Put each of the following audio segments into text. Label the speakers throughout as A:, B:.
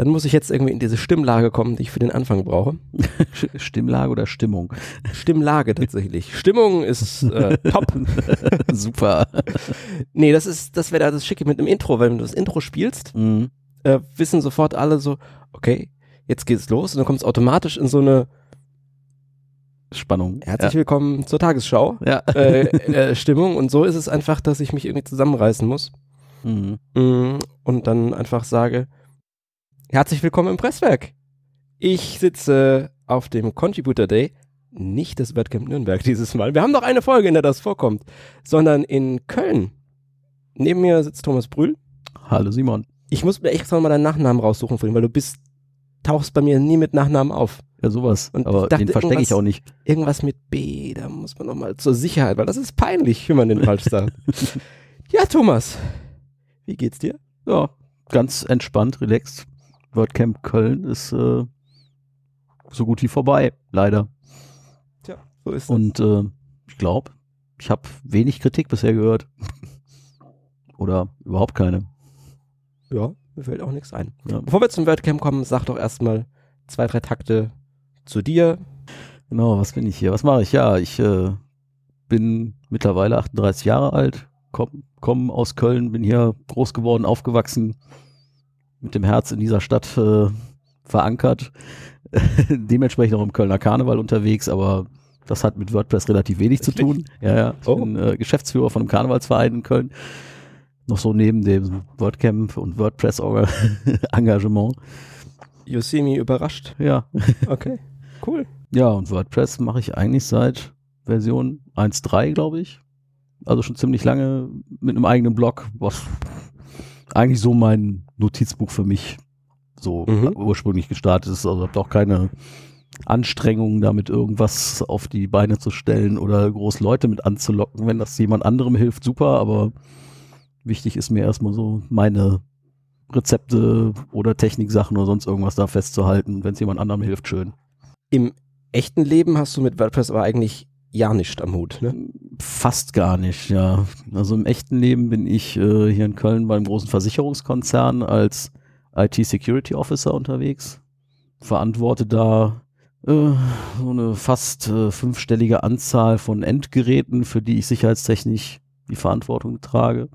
A: dann muss ich jetzt irgendwie in diese Stimmlage kommen, die ich für den Anfang brauche.
B: Stimmlage oder Stimmung?
A: Stimmlage tatsächlich. Stimmung ist äh, top.
B: Super.
A: Nee, das ist, das wäre da das Schicke mit einem Intro, weil wenn du das Intro spielst,
B: Mhm.
A: äh, wissen sofort alle so, okay, jetzt geht's los und dann kommt es automatisch in so eine
B: Spannung.
A: Herzlich willkommen zur Tagesschau
B: Ja. ja.
A: äh, äh, Stimmung und so ist es einfach, dass ich mich irgendwie zusammenreißen muss
B: Mhm.
A: mm, und dann einfach sage, herzlich willkommen im Presswerk. Ich sitze auf dem Contributor Day, nicht das WordCamp Nürnberg dieses Mal. Wir haben noch eine Folge, in der das vorkommt, sondern in Köln. Neben mir sitzt Thomas Brühl.
B: Hallo Simon.
A: Ich muss mir extra mal deinen Nachnamen raussuchen vorhin, weil du bist, tauchst bei mir nie mit Nachnamen auf.
B: Ja, sowas.
A: Und
B: Aber
A: dachte,
B: den verstecke ich auch nicht.
A: Irgendwas mit B, da muss man nochmal zur Sicherheit, weil das ist peinlich, wenn man den falsch sagt. ja, Thomas, wie geht's dir?
B: Ja, ganz entspannt, relaxed. WordCamp Köln ist äh, so gut wie vorbei, leider.
A: Tja, so ist
B: Und äh, ich glaube, ich habe wenig Kritik bisher gehört. Oder überhaupt keine.
A: Ja, mir fällt auch nichts ein.
B: Ja.
A: Bevor wir zum WordCamp kommen, sag doch erstmal zwei, drei Takte zu dir.
B: Genau, was bin ich hier? Was mache ich? Ja, ich äh, bin mittlerweile 38 Jahre alt, komme komm aus Köln, bin hier groß geworden, aufgewachsen, mit dem Herz in dieser Stadt äh, verankert. Dementsprechend auch im Kölner Karneval unterwegs, aber das hat mit WordPress relativ wenig zu
A: Wirklich?
B: tun. Ja, ja. Ich
A: Oh.
B: bin äh, Geschäftsführer von einem Karnevalsverein in Köln. Noch so neben dem WordCamp und WordPress-Engagement.
A: You see me überrascht.
B: Ja.
A: Okay, cool.
B: Ja, und WordPress mache ich eigentlich seit Version 1.3, glaube ich. Also schon ziemlich lange mit einem eigenen Blog, was eigentlich so mein Notizbuch für mich so
A: Mhm.
B: ursprünglich gestartet ist. Also habe auch keine Anstrengungen, damit irgendwas auf die Beine zu stellen oder groß Leute mit anzulocken. Wenn das jemand anderem hilft, super, aber wichtig ist mir erstmal so meine Rezepte oder Techniksachen oder sonst irgendwas da festzuhalten. Wenn es jemand anderem hilft, schön.
A: Im echten Leben hast du mit WordPress aber eigentlich ja nichts am Hut, ne?
B: Fast gar nicht, ja. Also im echten Leben bin ich äh, hier in Köln beim großen Versicherungskonzern als IT-Security Officer unterwegs. Verantworte da äh, so eine fast äh, fünfstellige Anzahl von Endgeräten, für die ich sicherheitstechnisch die Verantwortung trage.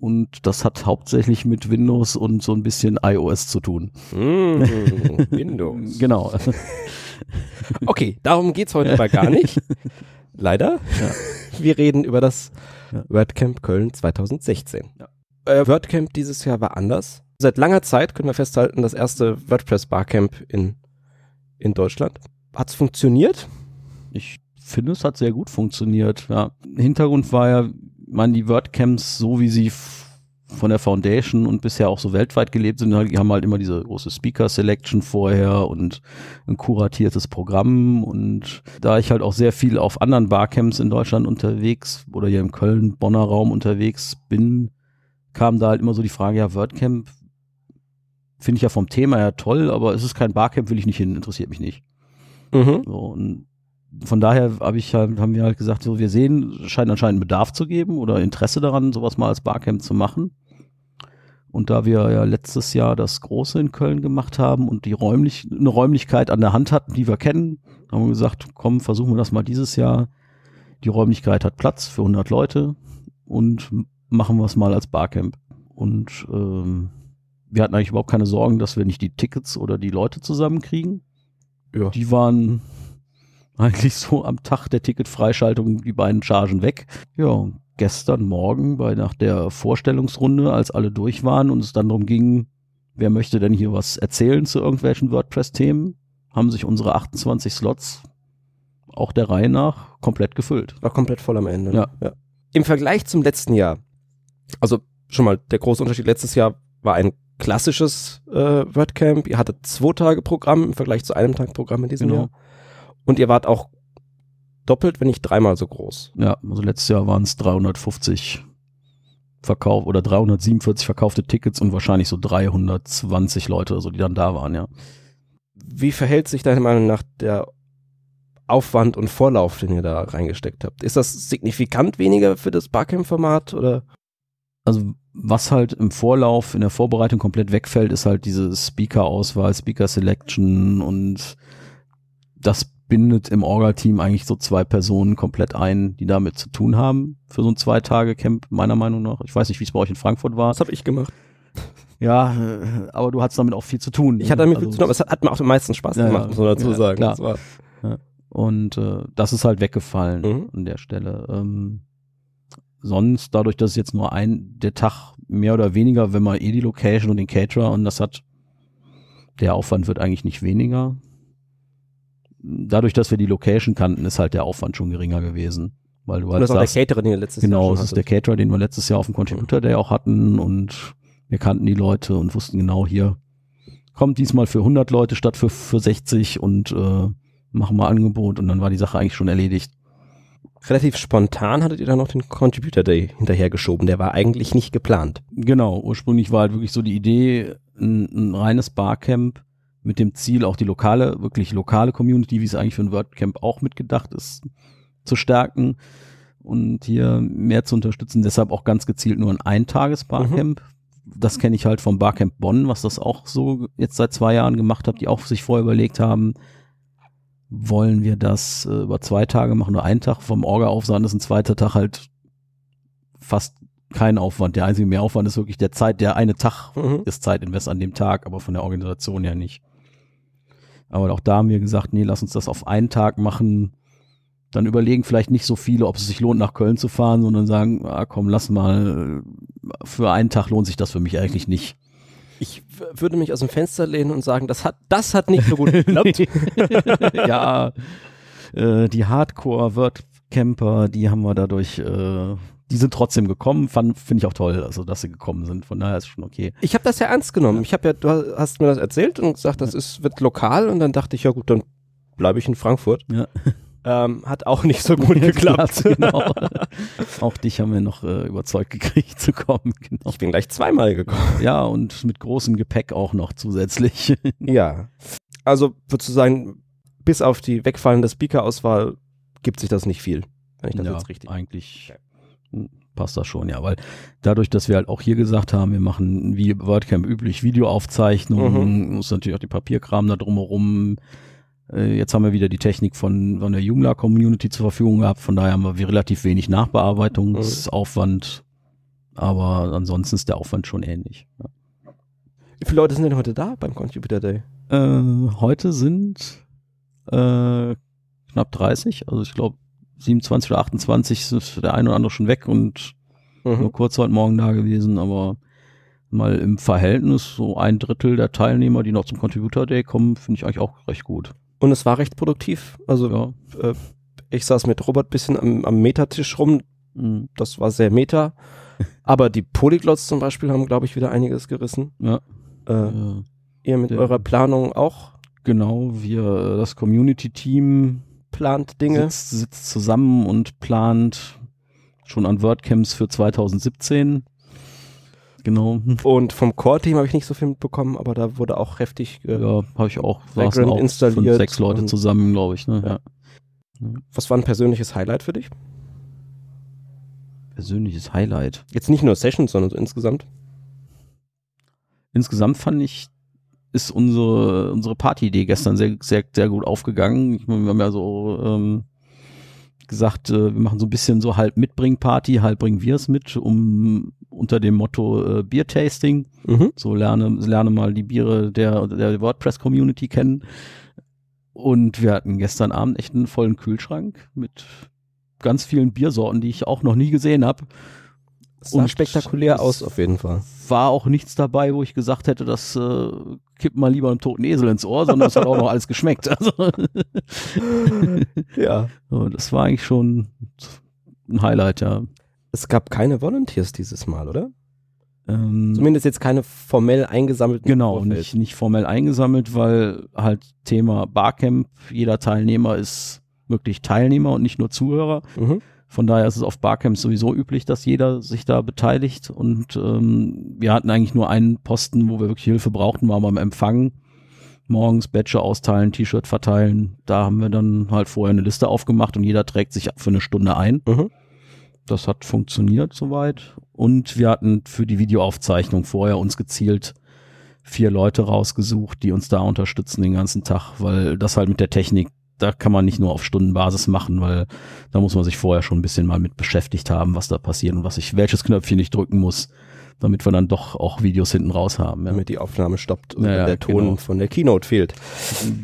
B: Und das hat hauptsächlich mit Windows und so ein bisschen iOS zu tun.
A: Mm, Windows.
B: Genau.
A: Okay, darum geht's heute aber gar nicht. Leider. Wir reden über das
B: Ja.
A: WordCamp Köln 2016.
B: Ja.
A: Äh, WordCamp dieses Jahr war anders. Seit langer Zeit können wir festhalten, das erste WordPress Barcamp in, in Deutschland. Hat's funktioniert?
B: Ich finde, es hat sehr gut funktioniert. Ja. Hintergrund war ja, man die WordCamps, so wie sie von der Foundation und bisher auch so weltweit gelebt sind, die haben halt immer diese große Speaker Selection vorher und ein kuratiertes Programm. Und da ich halt auch sehr viel auf anderen Barcamps in Deutschland unterwegs oder hier im Köln, Bonner Raum unterwegs bin, kam da halt immer so die Frage, ja, WordCamp finde ich ja vom Thema her toll, aber es ist kein Barcamp, will ich nicht hin, interessiert mich nicht.
A: Mhm.
B: So, und von daher hab ich halt, haben wir halt gesagt, so wir sehen, es scheint anscheinend Bedarf zu geben oder Interesse daran, sowas mal als Barcamp zu machen. Und da wir ja letztes Jahr das Große in Köln gemacht haben und die räumlich, eine Räumlichkeit an der Hand hatten, die wir kennen, haben wir gesagt, komm, versuchen wir das mal dieses Jahr. Die Räumlichkeit hat Platz für 100 Leute und machen wir es mal als Barcamp. Und ähm, wir hatten eigentlich überhaupt keine Sorgen, dass wir nicht die Tickets oder die Leute zusammenkriegen.
A: Ja.
B: Die waren eigentlich so am Tag der Ticketfreischaltung die beiden Chargen weg. Ja, gestern Morgen bei nach der Vorstellungsrunde, als alle durch waren und es dann darum ging, wer möchte denn hier was erzählen zu irgendwelchen WordPress-Themen, haben sich unsere 28 Slots auch der Reihe nach komplett gefüllt.
A: War komplett voll am Ende. ne?
B: Ja.
A: ja. Im Vergleich zum letzten Jahr, also schon mal der große Unterschied, letztes Jahr war ein klassisches äh, WordCamp. Ihr hattet zwei Tage Programm im Vergleich zu einem Tag Programm in diesem
B: Genau.
A: Jahr. Und ihr wart auch doppelt, wenn nicht dreimal so groß.
B: Ja, also letztes Jahr waren es 350 Verkauf oder 347 verkaufte Tickets und wahrscheinlich so 320 Leute, also die dann da waren, ja.
A: Wie verhält sich deiner Meinung nach der Aufwand und Vorlauf, den ihr da reingesteckt habt? Ist das signifikant weniger für das Barcamp-Format oder?
B: Also was halt im Vorlauf, in der Vorbereitung komplett wegfällt, ist halt diese Speaker-Auswahl, Speaker-Selection und das bindet im Orga-Team eigentlich so zwei Personen komplett ein, die damit zu tun haben für so ein Zwei-Tage-Camp, meiner Meinung nach. Ich weiß nicht, wie es bei euch in Frankfurt war.
A: Was habe ich gemacht?
B: Ja, äh, aber du hattest damit auch viel zu tun.
A: Ich hatte damit viel zu tun, aber es hat, hat mir auch am meisten Spaß
B: Ja,
A: gemacht, muss man dazu
B: ja,
A: sagen.
B: klar.
A: Das war,
B: Und äh, das ist halt weggefallen
A: Mhm.
B: an der Stelle. Ähm, sonst, dadurch, dass es jetzt nur ein, der Tag mehr oder weniger, wenn man eh die Location und den Caterer und das hat, der Aufwand wird eigentlich nicht weniger. Dadurch, dass wir die Location kannten, ist halt der Aufwand schon geringer gewesen. Weil du
A: und
B: halt
A: das ist auch der Caterer, den ihr letztes Jahr
B: genau, es ist der. Caterer, den wir letztes Jahr auf dem Contributor Day auch hatten und wir kannten die Leute und wussten genau hier, kommt diesmal für 100 Leute statt für, für 60 und äh, machen mal Angebot und dann war die Sache eigentlich schon erledigt.
A: Relativ spontan hattet ihr dann noch den Contributor Day hinterhergeschoben. Der war eigentlich nicht geplant.
B: Genau, ursprünglich war halt wirklich so die Idee, ein, ein reines Barcamp mit dem Ziel, auch die lokale, wirklich lokale Community, wie es eigentlich für ein WordCamp auch mitgedacht ist, zu stärken und hier mehr zu unterstützen. Deshalb auch ganz gezielt nur ein Eintages-Barcamp. Das kenne ich halt vom Barcamp Bonn, was das auch so jetzt seit zwei Jahren gemacht hat, die auch sich vorher überlegt haben, wollen wir das äh, über zwei Tage machen, nur einen Tag vom Orga-Aufsand ist ein zweiter Tag halt fast kein Aufwand. Der einzige Mehraufwand ist wirklich der Zeit, der eine Tag
A: Mhm.
B: ist Zeitinvest an dem Tag, aber von der Organisation her nicht. Aber auch da haben wir gesagt, nee, lass uns das auf einen Tag machen. Dann überlegen vielleicht nicht so viele, ob es sich lohnt, nach Köln zu fahren, sondern sagen, ah, komm, lass mal, für einen Tag lohnt sich das für mich eigentlich nicht.
A: Ich würde mich aus dem Fenster lehnen und sagen, das hat, das hat nicht so gut geklappt.
B: ja, äh, die Hardcore-Wordcamper, die haben wir dadurch, äh, die sind trotzdem gekommen, finde ich auch toll, also dass sie gekommen sind. Von daher ist schon okay.
A: Ich habe das ja ernst genommen. Ich habe ja, du hast mir das erzählt und gesagt, das ist, wird lokal und dann dachte ich, ja gut, dann bleibe ich in Frankfurt.
B: Ja.
A: Ähm, hat auch nicht so gut geklappt.
B: genau. auch dich haben wir noch äh, überzeugt gekriegt zu kommen. Genau.
A: Ich bin gleich zweimal gekommen.
B: Ja, und mit großem Gepäck auch noch zusätzlich.
A: Ja. Also würdest du sagen, bis auf die wegfallende Speaker-Auswahl gibt sich das nicht viel, wenn ich das
B: ja,
A: jetzt richtig.
B: eigentlich hm, passt das schon, ja, weil dadurch, dass wir halt auch hier gesagt haben, wir machen wie WordCamp üblich Videoaufzeichnungen, muss natürlich auch die Papierkram da drumherum. Äh, Jetzt haben wir wieder die Technik von, von der Joomla Community zur Verfügung gehabt, von daher haben wir relativ wenig Nachbearbeitungsaufwand, aber ansonsten ist der Aufwand schon ähnlich. Ja.
A: Wie viele Leute sind denn heute da beim Contributor Day?
B: Äh, heute sind äh, knapp 30, also ich glaube 27 oder 28 ist der eine oder andere schon weg und nur
A: Mhm.
B: kurz heute Morgen da gewesen, aber mal im Verhältnis so ein Drittel der Teilnehmer, die noch zum Contributor Day kommen, finde ich eigentlich auch recht gut.
A: Und es war recht produktiv. Also
B: Ja.
A: äh, ich saß mit Robert bisschen am, am Metatisch rum.
B: Mhm.
A: Das war sehr meta. Aber die Polyglots zum Beispiel haben, glaube ich, wieder einiges gerissen.
B: Ja.
A: Äh,
B: Äh,
A: ihr mit
B: der-
A: eurer Planung auch
B: genau, wir, das Community-Team
A: plant Dinge.
B: sitzt, sitzt zusammen und plant schon an WordCamps für 2017. Genau.
A: Und vom Core-Team habe ich nicht so viel mitbekommen, aber da wurde auch heftig. Äh,
B: Ja, habe ich auch. Saßen auch
A: installiert
B: Fünf, sechs Leute zusammen, glaube ich. Ne? Ja.
A: Was war ein persönliches Highlight für dich?
B: Persönliches Highlight.
A: Jetzt nicht nur Sessions, sondern so insgesamt.
B: Insgesamt fand ich, ist unsere, unsere Party-Idee gestern sehr, sehr, sehr gut aufgegangen. Ich meine, wir haben ja so ähm, gesagt, äh, wir machen so ein bisschen so halb Mitbring-Party, halb bringen wir es mit, um unter dem Motto äh, Bier-Tasting.
A: Mhm.
B: So lerne, lerne mal die Biere der, der WordPress-Community kennen. Und wir hatten gestern Abend echt einen vollen Kühlschrank mit ganz vielen Biersorten, die ich auch noch nie gesehen habe.
A: Sah
B: Und
A: spektakulär
B: es-
A: aus, auf jeden Fall.
B: War auch nichts dabei, wo ich gesagt hätte, das äh, kippt mal lieber einem toten Esel ins Ohr, sondern es hat auch noch alles geschmeckt. Also,
A: Ja.
B: das war eigentlich schon ein Highlight, ja.
A: Es gab keine Volunteers dieses Mal, oder?
B: Ähm,
A: Zumindest jetzt keine formell eingesammelten.
B: Genau,
A: Vorfeld.
B: nicht, nicht formell eingesammelt, weil halt Thema Barcamp, jeder Teilnehmer ist wirklich Teilnehmer und nicht nur Zuhörer.
A: Mhm.
B: Von daher ist es auf Barcamps sowieso üblich, dass jeder sich da beteiligt. Und ähm, wir hatten eigentlich nur einen Posten, wo wir wirklich Hilfe brauchten, war beim Empfang. Morgens Badge austeilen, T-Shirt verteilen. Da haben wir dann halt vorher eine Liste aufgemacht und jeder trägt sich für eine Stunde ein.
A: Mhm.
B: Das hat funktioniert soweit. Und wir hatten für die Videoaufzeichnung vorher uns gezielt vier Leute rausgesucht, die uns da unterstützen den ganzen Tag, weil das halt mit der Technik, da kann man nicht nur auf Stundenbasis machen, weil da muss man sich vorher schon ein bisschen mal mit beschäftigt haben, was da passiert und was ich, welches Knöpfchen ich drücken muss, damit wir dann doch auch Videos hinten raus haben.
A: Ja. Damit die Aufnahme stoppt und
B: Ja,
A: der Ton
B: genau.
A: von der Keynote fehlt.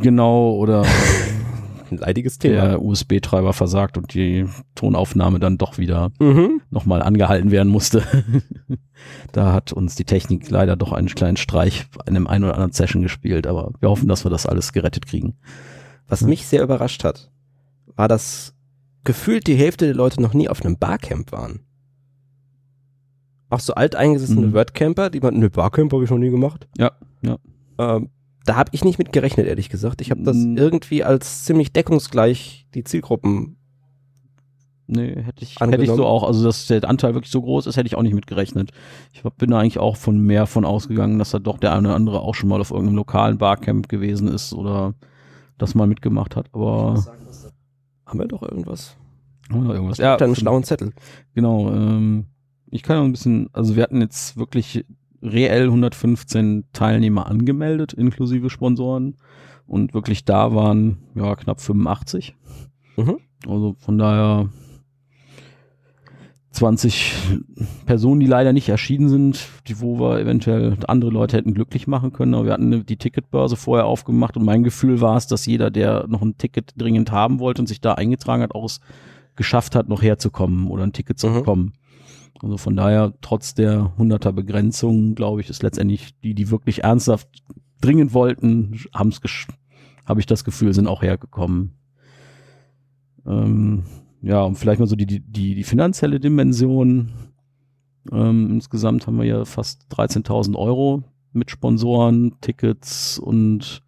B: Genau, oder
A: Ein leidiges Thema.
B: der USB-Treiber versagt und die Tonaufnahme dann doch wieder
A: Mhm.
B: nochmal angehalten werden musste. da hat uns die Technik leider doch einen kleinen Streich in einem ein oder anderen Session gespielt, aber wir hoffen, dass wir das alles gerettet kriegen.
A: Was mich sehr überrascht hat, war, dass gefühlt die Hälfte der Leute noch nie auf einem Barcamp waren. Auch so alteingesessene
B: Mhm.
A: Wordcamper, die man, ne, Barcamp habe ich noch nie gemacht.
B: Ja, ja.
A: Ähm, da habe ich nicht mit gerechnet, ehrlich gesagt. Ich habe das
B: Mhm.
A: irgendwie als ziemlich deckungsgleich die Zielgruppen.
B: Nee, hätte ich, hätte
A: Angenommen.
B: ich so auch, also dass der Anteil wirklich so groß ist, hätte ich auch nicht mitgerechnet. Ich hab- bin da eigentlich auch von mehr von ausgegangen, dass da doch der eine oder andere auch schon mal auf irgendeinem lokalen Barcamp gewesen ist oder das mal mitgemacht hat, aber
A: Haben wir doch irgendwas?
B: oder irgendwas.
A: Ja, einen schlauen Zettel.
B: Genau, ähm, ich kann noch ein bisschen, also wir hatten jetzt wirklich reell 115 Teilnehmer angemeldet, inklusive Sponsoren. Und wirklich da waren ja knapp 85.
A: Mhm.
B: Also von daher 20 Personen, die leider nicht erschienen sind, die wo wir eventuell andere Leute hätten glücklich machen können. Aber wir hatten die Ticketbörse vorher aufgemacht und mein Gefühl war es, dass jeder, der noch ein Ticket dringend haben wollte und sich da eingetragen hat, auch es geschafft hat, noch herzukommen oder ein Ticket zu
A: Mhm.
B: bekommen. Also von daher, trotz der 100er Begrenzung, glaube ich, ist letztendlich die, die wirklich ernsthaft dringend wollten, haben es, habe ich das Gefühl, sind auch hergekommen. Ähm, ja, und vielleicht mal so die, die, die, finanzielle Dimension. Ähm, insgesamt haben wir ja fast 13.000 Euro mit Sponsoren, Tickets und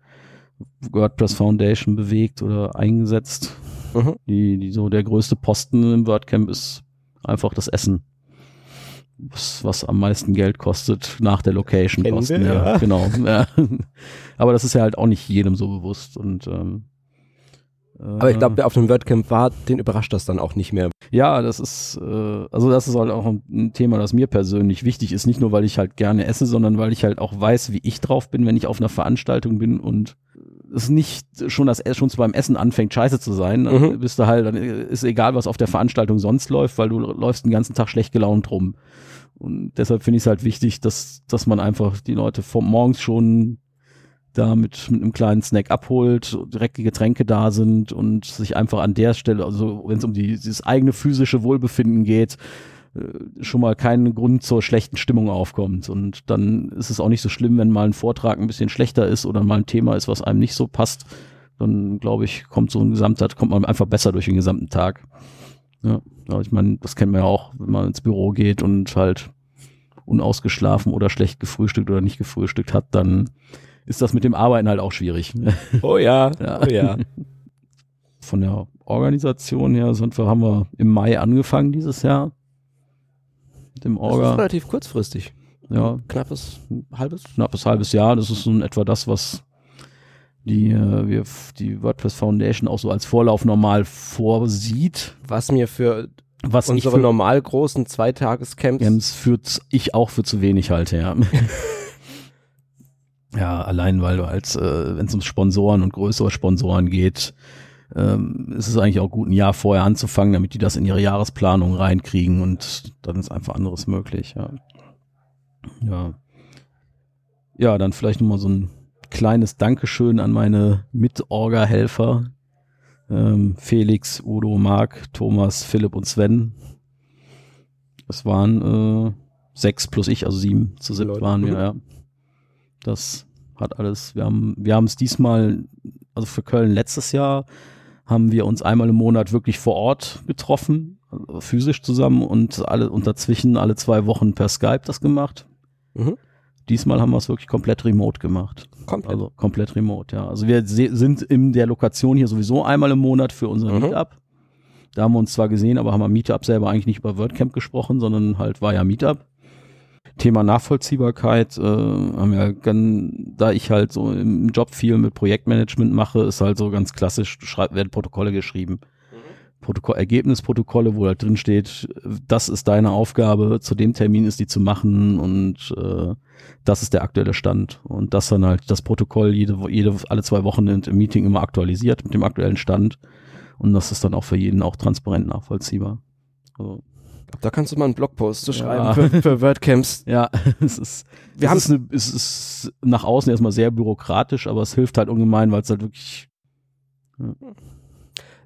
B: WordPress Foundation bewegt oder eingesetzt.
A: Mhm.
B: Die, die so der größte Posten im WordCamp ist einfach das Essen. Was, was am meisten Geld kostet nach der Location kosten. ja,
A: ja.
B: genau. Ja. Aber das ist ja halt auch nicht jedem so bewusst und ähm,
A: Aber ich glaube, wer auf dem WordCamp war, den überrascht das dann auch nicht mehr.
B: ja, das ist, äh, also das ist halt auch ein, ein Thema, das mir persönlich wichtig ist. Nicht nur, weil ich halt gerne esse, sondern weil ich halt auch weiß, wie ich drauf bin, wenn ich auf einer Veranstaltung bin und es nicht schon das schon beim Essen anfängt, scheiße zu sein, dann
A: Mhm.
B: bist du halt, dann ist egal, was auf der Veranstaltung sonst läuft, weil du läufst den ganzen Tag schlecht gelaunt rum. Und deshalb finde ich es halt wichtig, dass, dass man einfach die Leute vom morgens schon da mit, mit einem kleinen Snack abholt, direkt die Getränke da sind und sich einfach an der Stelle, also wenn es um die, dieses eigene physische Wohlbefinden geht, äh, schon mal kein Grund zur schlechten Stimmung aufkommt. Und dann ist es auch nicht so schlimm, wenn mal ein Vortrag ein bisschen schlechter ist oder mal ein Thema ist, was einem nicht so passt. Dann glaube ich, kommt so ein Gesamter, kommt man einfach besser durch den gesamten Tag. Ja ich meine, das kennen wir ja auch, wenn man ins Büro geht und halt unausgeschlafen oder schlecht gefrühstückt oder nicht gefrühstückt hat, dann ist das mit dem Arbeiten halt auch schwierig.
A: Oh ja,
B: Ja.
A: oh ja.
B: Von der Organisation her sind wir, haben wir im Mai angefangen dieses Jahr. Mit dem
A: Das ist
B: Orga.
A: relativ kurzfristig.
B: Ja,
A: Knappes, halbes.
B: knappes halbes Jahr. Das ist so in etwa das, was die, äh, wir, die WordPress Foundation auch so als Vorlauf normal vorsieht.
A: Was mir für
B: Was ich
A: unsere
B: für
A: normal großen Zweitagescamps
B: Games für z- ich auch für zu wenig halte, ja. ja, allein weil du als, äh, wenn es um Sponsoren und größere Sponsoren geht, ähm, ist es eigentlich auch gut, ein Jahr vorher anzufangen, damit die das in ihre Jahresplanung reinkriegen und dann ist einfach anderes möglich, ja. Ja. Ja, dann vielleicht nochmal so ein kleines Dankeschön an meine Mit-Orga-Helfer. Ähm, Felix, Udo, Marc, Thomas, Philipp und Sven. Es waren äh, sechs plus ich, also sieben zu siebt
A: Leute.
B: waren wir, ja. Das hat alles, wir haben wir haben es diesmal, also für Köln letztes Jahr, haben wir uns einmal im Monat wirklich vor Ort getroffen, also physisch zusammen und alle und dazwischen alle zwei Wochen per Skype das gemacht.
A: Mhm.
B: Diesmal haben wir es wirklich komplett remote gemacht.
A: komplett.
B: Also komplett remote, ja. Also wir sind in der Lokation hier sowieso einmal im Monat für unser
A: Mhm.
B: Meetup. Da haben wir uns zwar gesehen, aber haben am Meetup selber eigentlich nicht über WordCamp gesprochen, sondern halt war ja Meetup. Thema Nachvollziehbarkeit, äh, haben wir ganz, da ich halt so im Job viel mit Projektmanagement mache, ist halt so ganz klassisch, schreib, werden Protokolle geschrieben. Protokoll, Ergebnisprotokolle, wo da drin steht, das ist deine Aufgabe, zu dem Termin ist die zu machen und äh, das ist der aktuelle Stand. Und das dann halt das Protokoll jede, jede alle zwei Wochen im Meeting immer aktualisiert mit dem aktuellen Stand. Und das ist dann auch für jeden auch transparent nachvollziehbar. Also,
A: Da kannst du mal einen Blogpost zu
B: Ja.
A: schreiben für, für WordCamps.
B: ja, es ist,
A: Wir
B: es,
A: haben
B: ist eine, es ist nach außen erstmal sehr bürokratisch, aber es hilft halt ungemein, weil es halt wirklich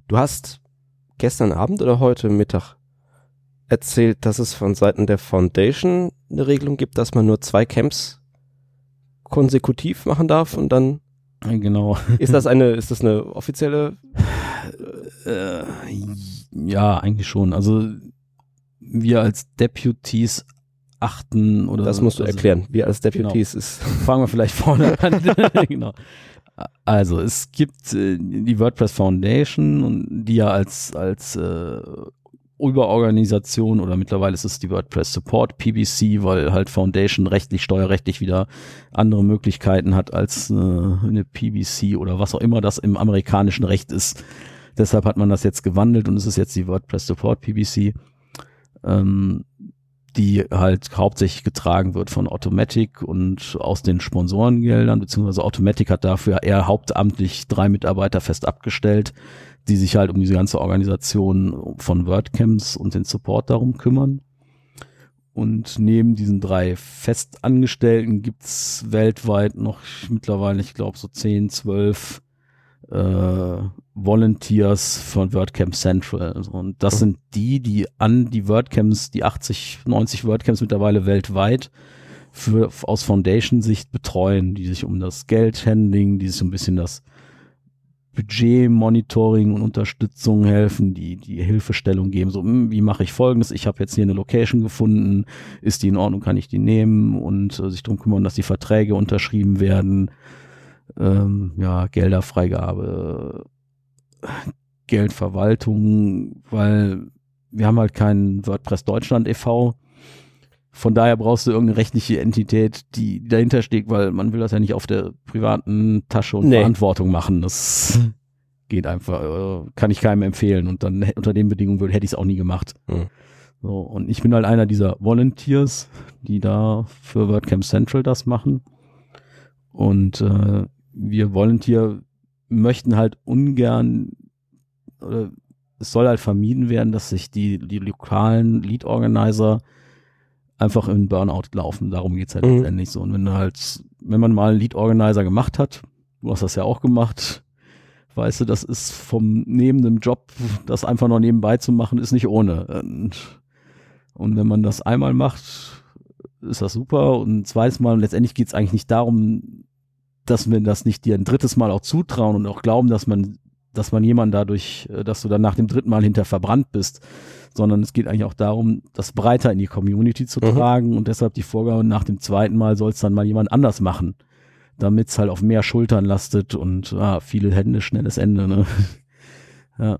A: Du hast gestern Abend oder heute Mittag erzählt, dass es von Seiten der Foundation eine Regelung gibt, dass man nur zwei Camps konsekutiv machen darf und dann
B: genau.
A: ist das eine, ist das eine offizielle
B: Äh, ja, eigentlich schon. Also wir als Deputies achten oder
A: Das musst du
B: also,
A: erklären. Wir als Deputies ist.
B: Fangen wir vielleicht vorne an. genau. Also es gibt äh, die WordPress Foundation und die ja als als äh, Überorganisation oder mittlerweile ist es die WordPress Support PBC, weil halt Foundation rechtlich, steuerrechtlich wieder andere Möglichkeiten hat als äh, eine PBC oder was auch immer das im amerikanischen Recht ist. Deshalb hat man das jetzt gewandelt und es ist jetzt die WordPress Support PBC, ähm, die halt hauptsächlich getragen wird von Automatic und aus den Sponsorengeldern, beziehungsweise Automatic hat dafür eher hauptamtlich drei Mitarbeiter fest abgestellt, die sich halt um diese ganze Organisation von WordCamps und den Support darum kümmern. Und neben diesen drei Festangestellten gibt's weltweit noch mittlerweile, ich glaube, so 10, 12 äh, Volunteers von WordCamp Central. Also, Und das sind die, die an die WordCamps, die 80, 90 WordCamps mittlerweile weltweit für, aus Foundation-Sicht betreuen, die sich um das Geldhandling, die sich um ein bisschen das Budget-Monitoring und Unterstützung helfen, die die Hilfestellung geben, so hm, wie mache ich folgendes, ich habe jetzt hier eine Location gefunden, ist die in Ordnung, kann ich die nehmen? Und äh, sich darum kümmern, dass die Verträge unterschrieben werden, ähm, ja, Gelderfreigabe, Geldverwaltung, weil wir haben halt keinen WordPress Deutschland e.V., von daher brauchst du irgendeine rechtliche Entität, die, dahinter steht, weil man will das ja nicht auf der privaten Tasche und
A: Nee.
B: Verantwortung machen. Das geht einfach, äh, kann ich keinem empfehlen. Und dann unter den Bedingungen würde, hätte ich es auch nie gemacht.
A: Hm.
B: So, und ich bin halt einer dieser Volunteers, die da für WordCamp Central das machen. Und äh, wir Volunteer möchten halt ungern, oder es soll halt vermieden werden, dass sich die, die lokalen Lead-Organizer einfach in Burnout laufen. Darum geht's halt
A: Mhm.
B: letztendlich so. Und wenn du halt, wenn man mal einen Lead-Organizer gemacht hat, du hast das ja auch gemacht, weißt du, das ist vom neben dem Job, das einfach noch nebenbei zu machen, ist nicht ohne. Und, und wenn man das einmal macht, ist das super. Und zweites Mal, und letztendlich geht's eigentlich nicht darum, dass wir das nicht dir ein drittes Mal auch zutrauen und auch glauben, dass man, dass man jemanden dadurch, äh, dass du dann nach dem dritten Mal hinter verbrannt bist, sondern es geht eigentlich auch darum, das breiter in die Community zu
A: Mhm.
B: tragen und deshalb die Vorgabe, nach dem zweiten Mal soll es dann mal jemand anders machen, damit es halt auf mehr Schultern lastet und ah, viele Hände, schnelles Ende. Ne? ja.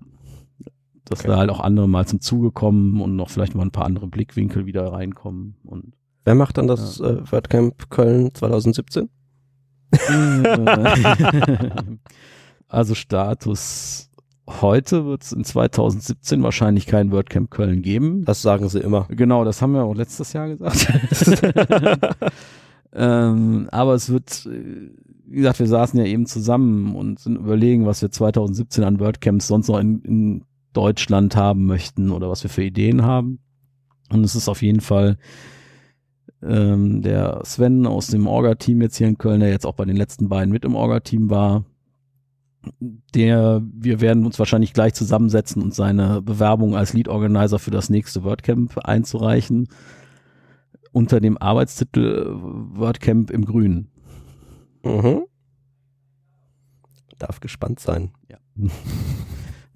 B: Dass
A: Okay.
B: da halt auch andere mal zum Zuge kommen und noch vielleicht mal ein paar andere Blickwinkel wieder reinkommen und
A: Wer macht dann das äh, WordCamp Köln 2017?
B: also Status heute wird es in 2017 wahrscheinlich kein WordCamp Köln geben.
A: Das sagen sie immer.
B: Genau, das haben wir auch letztes Jahr gesagt. ähm, aber es wird, wie gesagt, wir saßen ja eben zusammen und sind überlegen, was wir 2017 an WordCamps sonst noch in, in Deutschland haben möchten oder was wir für Ideen haben. Und es ist auf jeden Fall ähm, der Sven aus dem Orga-Team jetzt hier in Köln, der jetzt auch bei den letzten beiden mit im Orga-Team war, der, wir werden uns wahrscheinlich gleich zusammensetzen und seine Bewerbung als Lead Organizer für das nächste WordCamp einzureichen. Unter dem Arbeitstitel WordCamp im Grün.
A: Mhm. Darf gespannt sein.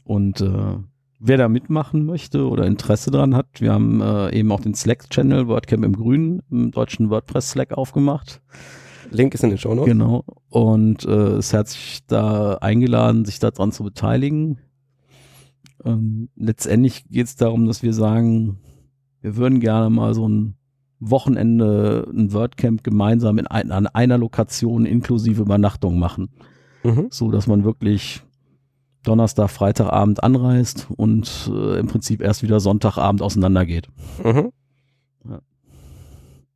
B: Und äh, wer da mitmachen möchte oder Interesse dran hat, wir haben äh, eben auch den Slack-Channel WordCamp im Grün im deutschen WordPress-Slack aufgemacht.
A: Link ist in den Show Notes.
B: Genau. Und äh, ist herzlich da eingeladen, sich daran zu beteiligen. Ähm, letztendlich geht es darum, dass wir sagen, wir würden gerne mal so ein Wochenende, ein WordCamp gemeinsam in ein, an einer Lokation inklusive Übernachtung machen.
A: Mhm.
B: So dass man wirklich Donnerstag, Freitagabend anreist und äh, im Prinzip erst wieder Sonntagabend auseinandergeht.
A: Mhm.
B: Ja.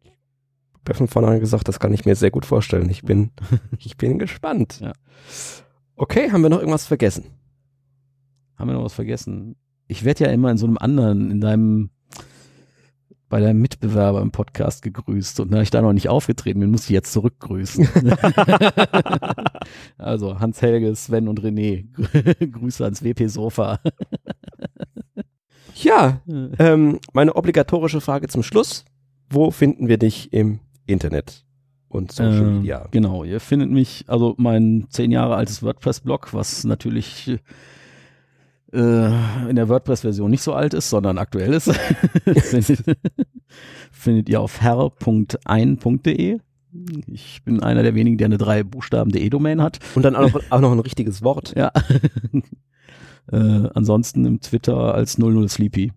A: Ich habe von vornherein gesagt, das kann ich mir sehr gut vorstellen. Ich bin, ich bin gespannt.
B: Ja.
A: Okay, haben wir noch irgendwas vergessen?
B: Haben wir noch was vergessen? Ich werde ja immer in so einem anderen, in deinem, bei deinem Mitbewerber im Podcast gegrüßt und da ich da noch nicht aufgetreten bin, muss ich jetzt zurückgrüßen. also Hans-Helge, Sven und René, Grüße ans WP-Sofa.
A: Ja, ähm, meine obligatorische Frage zum Schluss. Wo finden wir dich im Internet und Social
B: Ähm,
A: Media?
B: Genau, ihr findet mich, also mein zehn Jahre altes WordPress-Blog, was natürlich äh, in der WordPress-Version nicht so alt ist, sondern aktuell ist, findet, findet ihr auf herr.ein.de. Ich bin einer der wenigen, der eine drei Buchstaben de-Domain hat.
A: Und dann auch noch, auch noch ein richtiges Wort.
B: Ja. äh, ansonsten im Twitter als 00sleepy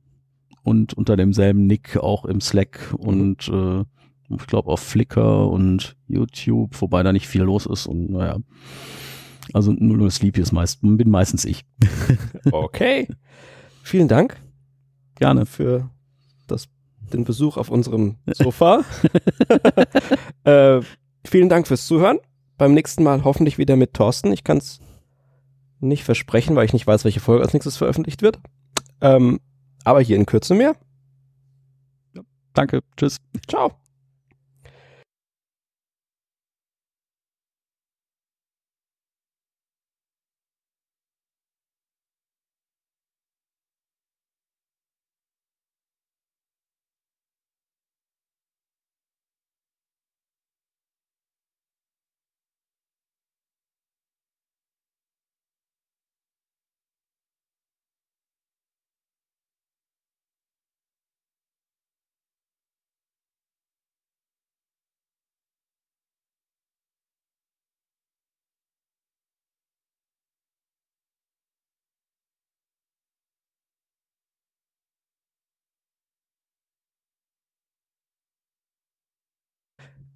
B: und unter demselben Nick auch im Slack und äh, ich glaube auf Flickr und YouTube, wobei da nicht viel los ist und naja. Also 00sleepy ist meist, bin meistens ich.
A: Okay. Vielen Dank
B: Gerne.
A: für das, den Besuch auf unserem Sofa. äh, vielen Dank fürs Zuhören. Beim nächsten Mal hoffentlich wieder mit Thorsten. Ich kann es nicht versprechen, weil ich nicht weiß, welche Folge als nächstes veröffentlicht wird. Ähm, aber hier in Kürze mehr.
B: Danke. Tschüss.
A: Ciao.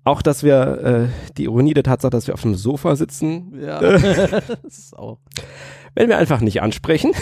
A: Auch, dass wir äh, die Ironie der Tatsache, dass wir auf dem Sofa sitzen,
B: Ja. das ist auch.
A: werden wir einfach nicht ansprechen.